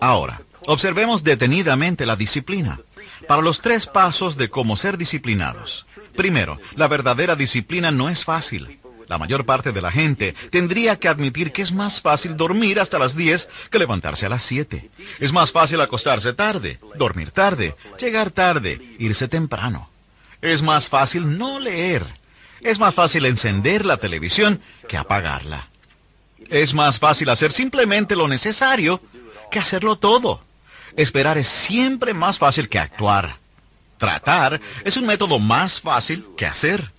Ahora, observemos detenidamente la disciplina. Para los tres pasos de cómo ser disciplinados. Primero, la verdadera disciplina no es fácil. La mayor parte de la gente tendría que admitir que es más fácil dormir hasta las 10 que levantarse a las 7. Es más fácil acostarse tarde, dormir tarde, llegar tarde, irse temprano. Es más fácil no leer. Es más fácil encender la televisión que apagarla. Es más fácil hacer simplemente lo necesario que hacerlo todo. Esperar es siempre más fácil que actuar. Tratar es un método más fácil que hacer.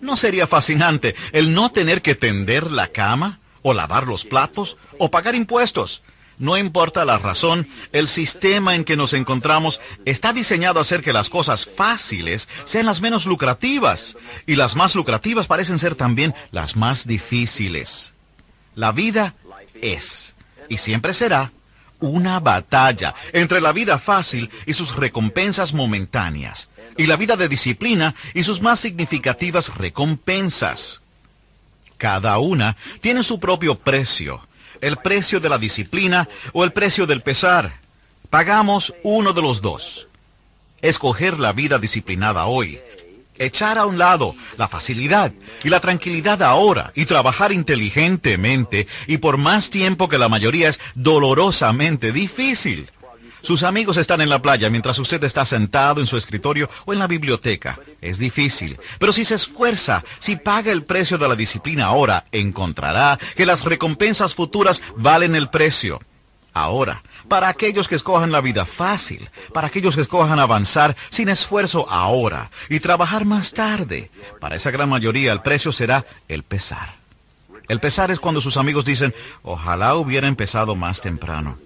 ¿No sería fascinante el no tener que tender la cama, o lavar los platos, o pagar impuestos? No importa la razón, el sistema en que nos encontramos está diseñado a hacer que las cosas fáciles sean las menos lucrativas, y las más lucrativas parecen ser también las más difíciles. La vida es, y siempre será, una batalla entre la vida fácil y sus recompensas momentáneas, y la vida de disciplina y sus más significativas recompensas. Cada una tiene su propio precio, el precio de la disciplina o el precio del pesar. Pagamos uno de los dos. Escoger la vida disciplinada hoy echar a un lado la facilidad y la tranquilidad ahora y trabajar inteligentemente y por más tiempo que la mayoría es dolorosamente difícil. Sus amigos están en la playa mientras usted está sentado en su escritorio o en la biblioteca. Es difícil. Pero si se esfuerza, si paga el precio de la disciplina ahora, encontrará que las recompensas futuras valen el precio. Ahora, para aquellos que escojan la vida fácil, para aquellos que escojan avanzar sin esfuerzo ahora y trabajar más tarde. Para esa gran mayoría el precio será el pesar. El pesar es cuando sus amigos dicen, ojalá hubiera empezado más temprano.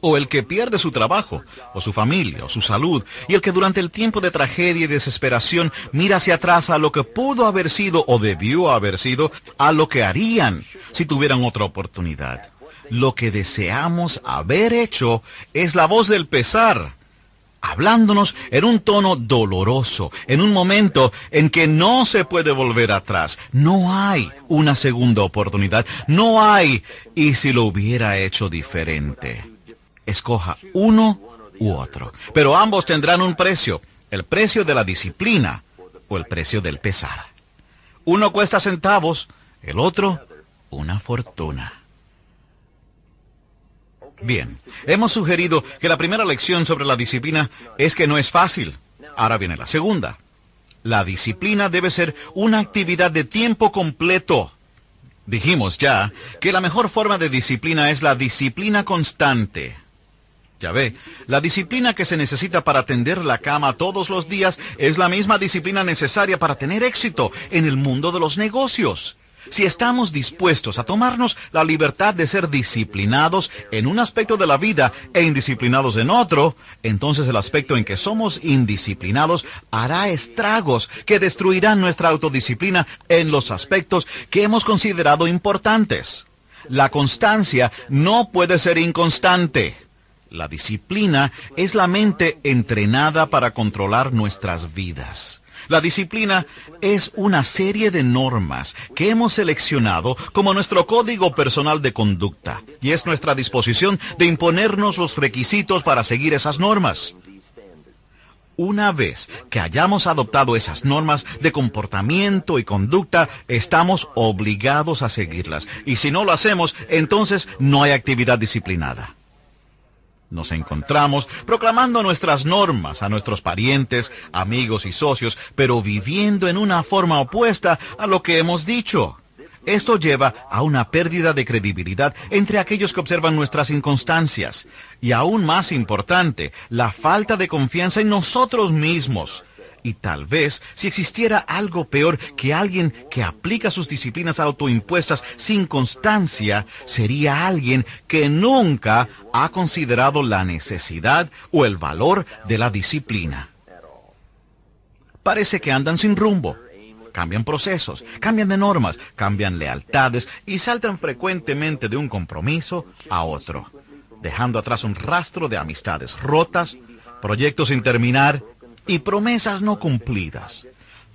O el que pierde su trabajo, o su familia, o su salud, y el que durante el tiempo de tragedia y desesperación mira hacia atrás a lo que pudo haber sido o debió haber sido, a lo que harían si tuvieran otra oportunidad lo que deseamos haber hecho es la voz del pesar, hablándonos en un tono doloroso, en un momento en que no se puede volver atrás. No hay una segunda oportunidad. No hay, y si lo hubiera hecho diferente. Escoja uno u otro. Pero ambos tendrán un precio, el precio de la disciplina o el precio del pesar. Uno cuesta centavos, el otro una fortuna. Bien, hemos sugerido que la primera lección sobre la disciplina es que no es fácil. Ahora viene la segunda. La disciplina debe ser una actividad de tiempo completo. Dijimos ya que la mejor forma de disciplina es la disciplina constante. Ya ve, la disciplina que se necesita para tender la cama todos los días es la misma disciplina necesaria para tener éxito en el mundo de los negocios. Si estamos dispuestos a tomarnos la libertad de ser disciplinados en un aspecto de la vida e indisciplinados en otro, entonces el aspecto en que somos indisciplinados hará estragos que destruirán nuestra autodisciplina en los aspectos que hemos considerado importantes. La constancia no puede ser inconstante. La disciplina es la mente entrenada para controlar nuestras vidas. La disciplina es una serie de normas que hemos seleccionado como nuestro código personal de conducta y es nuestra disposición de imponernos los requisitos para seguir esas normas. Una vez que hayamos adoptado esas normas de comportamiento y conducta, estamos obligados a seguirlas. Y si no lo hacemos, entonces no hay actividad disciplinada. Nos encontramos proclamando nuestras normas a nuestros parientes, amigos y socios, pero viviendo en una forma opuesta a lo que hemos dicho. Esto lleva a una pérdida de credibilidad entre aquellos que observan nuestras inconstancias. Y aún más importante, la falta de confianza en nosotros mismos. Y tal vez, si existiera algo peor que alguien que aplica sus disciplinas autoimpuestas sin constancia, sería alguien que nunca ha considerado la necesidad o el valor de la disciplina. Parece que andan sin rumbo. Cambian procesos, cambian de normas, cambian lealtades y saltan frecuentemente de un compromiso a otro, dejando atrás un rastro de amistades rotas, proyectos sin terminar y promesas no cumplidas.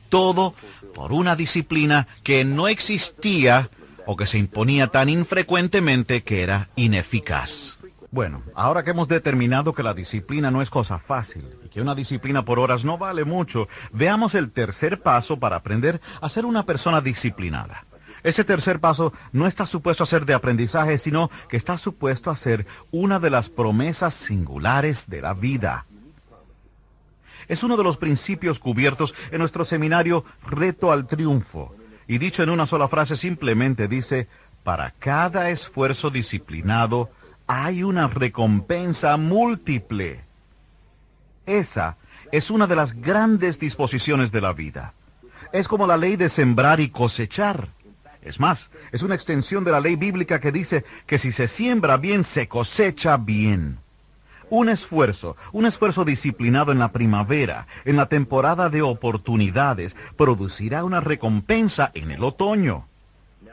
Todo por una disciplina que no existía o que se imponía tan infrecuentemente que era ineficaz. Bueno, ahora que hemos determinado que la disciplina no es cosa fácil y que una disciplina por horas no vale mucho, veamos el tercer paso para aprender a ser una persona disciplinada. Ese tercer paso no está supuesto a ser de aprendizaje, sino que está supuesto a ser una de las promesas singulares de la vida. Es uno de los principios cubiertos en nuestro seminario Reto al Triunfo. Y dicho en una sola frase simplemente dice, para cada esfuerzo disciplinado hay una recompensa múltiple. Esa es una de las grandes disposiciones de la vida. Es como la ley de sembrar y cosechar. Es más, es una extensión de la ley bíblica que dice que si se siembra bien, se cosecha bien. Un esfuerzo, un esfuerzo disciplinado en la primavera, en la temporada de oportunidades, producirá una recompensa en el otoño.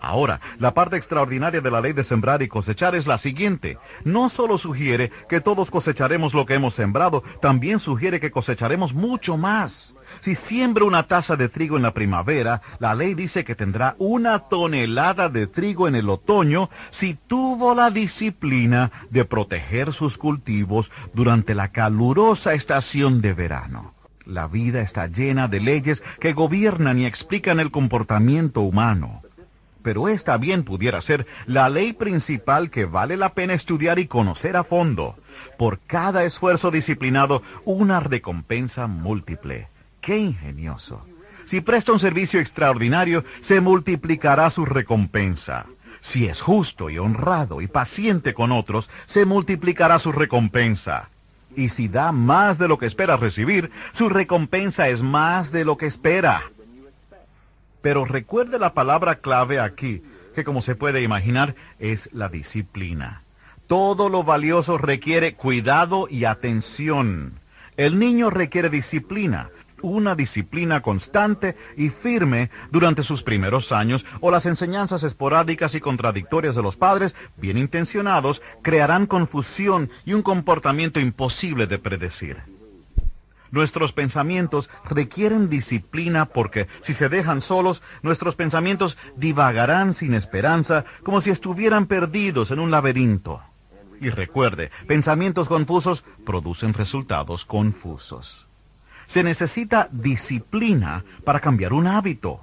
Ahora, la parte extraordinaria de la ley de sembrar y cosechar es la siguiente. No solo sugiere que todos cosecharemos lo que hemos sembrado, también sugiere que cosecharemos mucho más. Si siembra una taza de trigo en la primavera, la ley dice que tendrá una tonelada de trigo en el otoño si tuvo la disciplina de proteger sus cultivos durante la calurosa estación de verano. La vida está llena de leyes que gobiernan y explican el comportamiento humano pero esta bien pudiera ser la ley principal que vale la pena estudiar y conocer a fondo. Por cada esfuerzo disciplinado, una recompensa múltiple. ¡Qué ingenioso! Si presta un servicio extraordinario, se multiplicará su recompensa. Si es justo y honrado y paciente con otros, se multiplicará su recompensa. Y si da más de lo que espera recibir, su recompensa es más de lo que espera. Pero recuerde la palabra clave aquí, que como se puede imaginar es la disciplina. Todo lo valioso requiere cuidado y atención. El niño requiere disciplina, una disciplina constante y firme durante sus primeros años o las enseñanzas esporádicas y contradictorias de los padres, bien intencionados, crearán confusión y un comportamiento imposible de predecir. Nuestros pensamientos requieren disciplina porque si se dejan solos, nuestros pensamientos divagarán sin esperanza como si estuvieran perdidos en un laberinto. Y recuerde, pensamientos confusos producen resultados confusos. Se necesita disciplina para cambiar un hábito.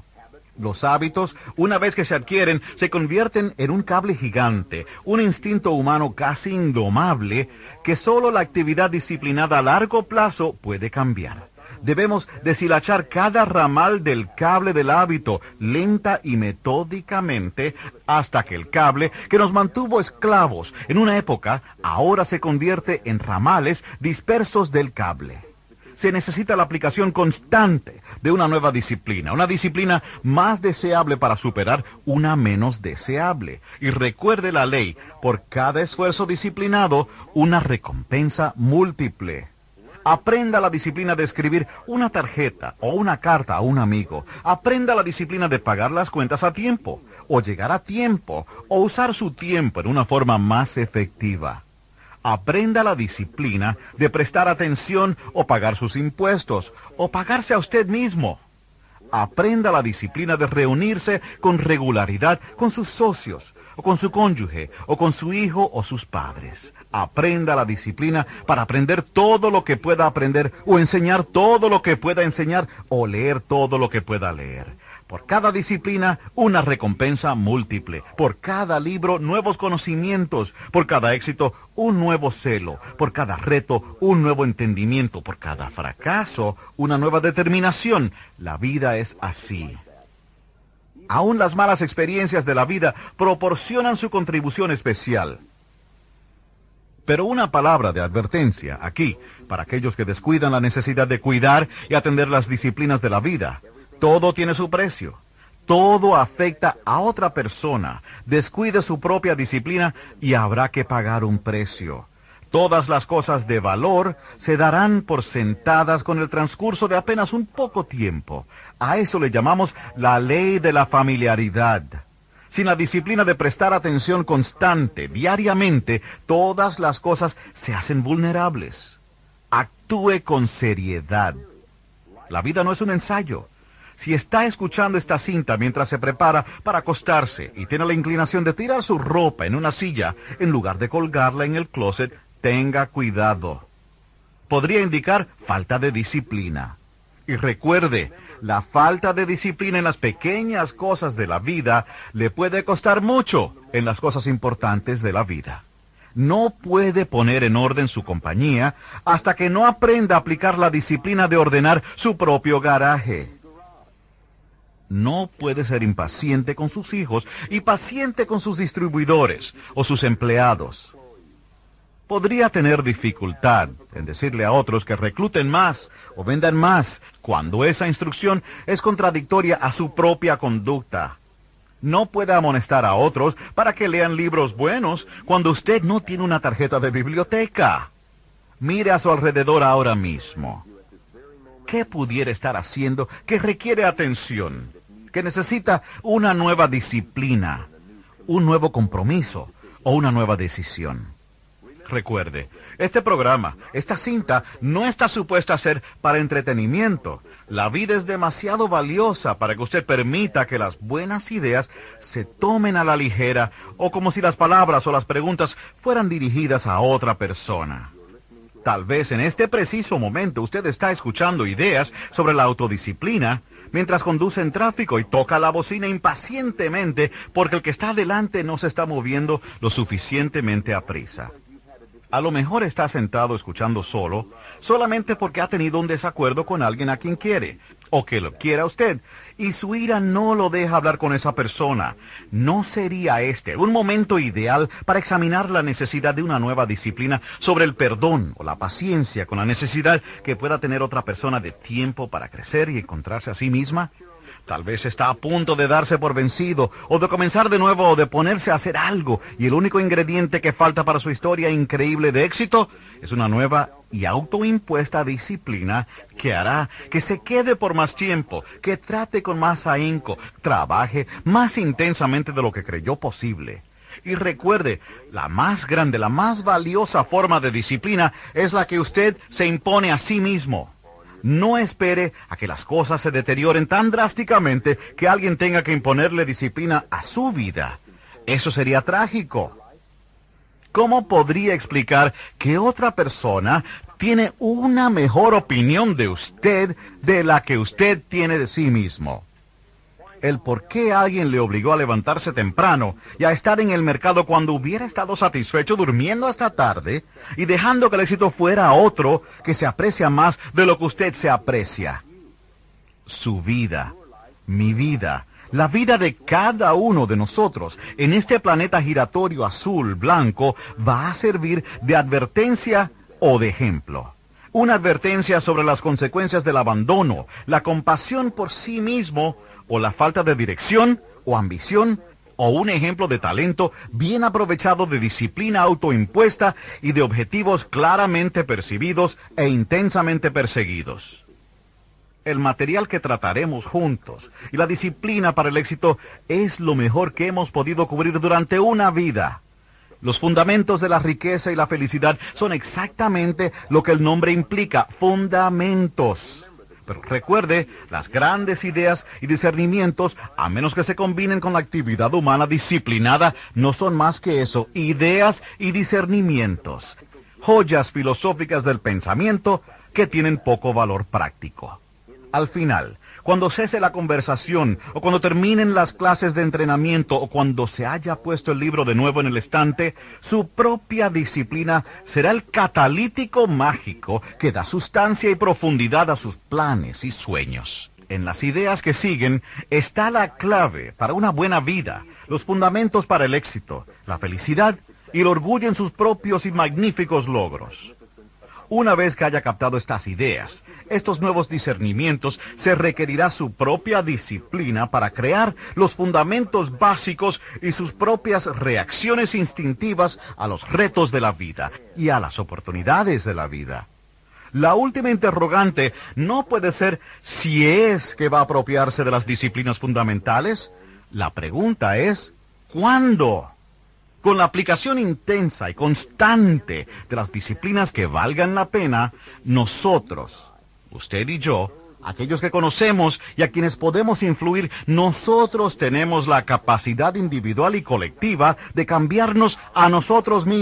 Los hábitos, una vez que se adquieren, se convierten en un cable gigante, un instinto humano casi indomable que solo la actividad disciplinada a largo plazo puede cambiar. Debemos deshilachar cada ramal del cable del hábito lenta y metódicamente hasta que el cable que nos mantuvo esclavos en una época ahora se convierte en ramales dispersos del cable se necesita la aplicación constante de una nueva disciplina, una disciplina más deseable para superar una menos deseable. Y recuerde la ley, por cada esfuerzo disciplinado, una recompensa múltiple. Aprenda la disciplina de escribir una tarjeta o una carta a un amigo. Aprenda la disciplina de pagar las cuentas a tiempo, o llegar a tiempo, o usar su tiempo en una forma más efectiva aprenda la disciplina de prestar atención o pagar sus impuestos, o pagarse a usted mismo. Aprenda la disciplina de reunirse con regularidad con sus socios, o con su cónyuge, o con su hijo o sus padres. Aprenda la disciplina para aprender todo lo que pueda aprender, o enseñar todo lo que pueda enseñar, o leer todo lo que pueda leer. Por cada disciplina, una recompensa múltiple. Por cada libro, nuevos conocimientos. Por cada éxito, un nuevo celo. Por cada reto, un nuevo entendimiento. Por cada fracaso, una nueva determinación. La vida es así. Aún las malas experiencias de la vida proporcionan su contribución especial. Pero una palabra de advertencia aquí, para aquellos que descuidan la necesidad de cuidar y atender las disciplinas de la vida. Todo tiene su precio. Todo afecta a otra persona. Descuide su propia disciplina y habrá que pagar un precio. Todas las cosas de valor se darán por sentadas con el transcurso de apenas un poco tiempo. A eso le llamamos la ley de la familiaridad. Sin la disciplina de prestar atención constante, diariamente, todas las cosas se hacen vulnerables. Actúe con seriedad. La vida no es un ensayo. Si está escuchando esta cinta mientras se prepara para acostarse y tiene la inclinación de tirar su ropa en una silla en lugar de colgarla en el closet, tenga cuidado. Podría indicar falta de disciplina. Y recuerde, la falta de disciplina en las pequeñas cosas de la vida le puede costar mucho en las cosas importantes de la vida. No puede poner en orden su compañía hasta que no aprenda a aplicar la disciplina de ordenar su propio garaje no puede ser impaciente con sus hijos y paciente con sus distribuidores o sus empleados. Podría tener dificultad en decirle a otros que recluten más o vendan más cuando esa instrucción es contradictoria a su propia conducta. No puede amonestar a otros para que lean libros buenos cuando usted no tiene una tarjeta de biblioteca. Mire a su alrededor ahora mismo. ¿Qué pudiera estar haciendo que requiere atención? Que necesita una nueva disciplina, un nuevo compromiso o una nueva decisión. Recuerde, este programa, esta cinta, no está supuesta a ser para entretenimiento. La vida es demasiado valiosa para que usted permita que las buenas ideas se tomen a la ligera o como si las palabras o las preguntas fueran dirigidas a otra persona. Tal vez en este preciso momento usted está escuchando ideas sobre la autodisciplina mientras conduce en tráfico y toca la bocina impacientemente porque el que está adelante no se está moviendo lo suficientemente a prisa. A lo mejor está sentado escuchando solo, solamente porque ha tenido un desacuerdo con alguien a quien quiere, o que lo quiera usted, y su ira no lo deja hablar con esa persona. ¿No sería este un momento ideal para examinar la necesidad de una nueva disciplina sobre el perdón o la paciencia con la necesidad que pueda tener otra persona de tiempo para crecer y encontrarse a sí misma? Tal vez está a punto de darse por vencido, o de comenzar de nuevo, o de ponerse a hacer algo, y el único ingrediente que falta para su historia increíble de éxito es una nueva y autoimpuesta disciplina que hará que se quede por más tiempo, que trate con más ahínco, trabaje más intensamente de lo que creyó posible. Y recuerde, la más grande, la más valiosa forma de disciplina es la que usted se impone a sí mismo. No espere a que las cosas se deterioren tan drásticamente que alguien tenga que imponerle disciplina a su vida. Eso sería trágico. ¿Cómo podría explicar que otra persona tiene una mejor opinión de usted de la que usted tiene de sí mismo? el por qué alguien le obligó a levantarse temprano y a estar en el mercado cuando hubiera estado satisfecho durmiendo hasta tarde y dejando que el éxito fuera otro que se aprecia más de lo que usted se aprecia. Su vida, mi vida, la vida de cada uno de nosotros en este planeta giratorio azul blanco va a servir de advertencia o de ejemplo. Una advertencia sobre las consecuencias del abandono, la compasión por sí mismo o la falta de dirección o ambición o un ejemplo de talento bien aprovechado de disciplina autoimpuesta y de objetivos claramente percibidos e intensamente perseguidos. El material que trataremos juntos y la disciplina para el éxito es lo mejor que hemos podido cubrir durante una vida. Los fundamentos de la riqueza y la felicidad son exactamente lo que el nombre implica, fundamentos. Pero recuerde, las grandes ideas y discernimientos, a menos que se combinen con la actividad humana disciplinada, no son más que eso, ideas y discernimientos. Joyas filosóficas del pensamiento que tienen poco valor práctico. Al final, cuando cese la conversación, o cuando terminen las clases de entrenamiento, o cuando se haya puesto el libro de nuevo en el estante, su propia disciplina será el catalítico mágico que da sustancia y profundidad a sus planes y sueños. En las ideas que siguen está la clave para una buena vida, los fundamentos para el éxito, la felicidad y el orgullo en sus propios y magníficos logros. Una vez que haya captado estas ideas, estos nuevos discernimientos, se requerirá su propia disciplina para crear los fundamentos básicos y sus propias reacciones instintivas a los retos de la vida y a las oportunidades de la vida. La última interrogante no puede ser si es que va a apropiarse de las disciplinas fundamentales. La pregunta es, ¿cuándo? Con la aplicación intensa y constante de las disciplinas que valgan la pena, nosotros, usted y yo, aquellos que conocemos y a quienes podemos influir, nosotros tenemos la capacidad individual y colectiva de cambiarnos a nosotros mismos.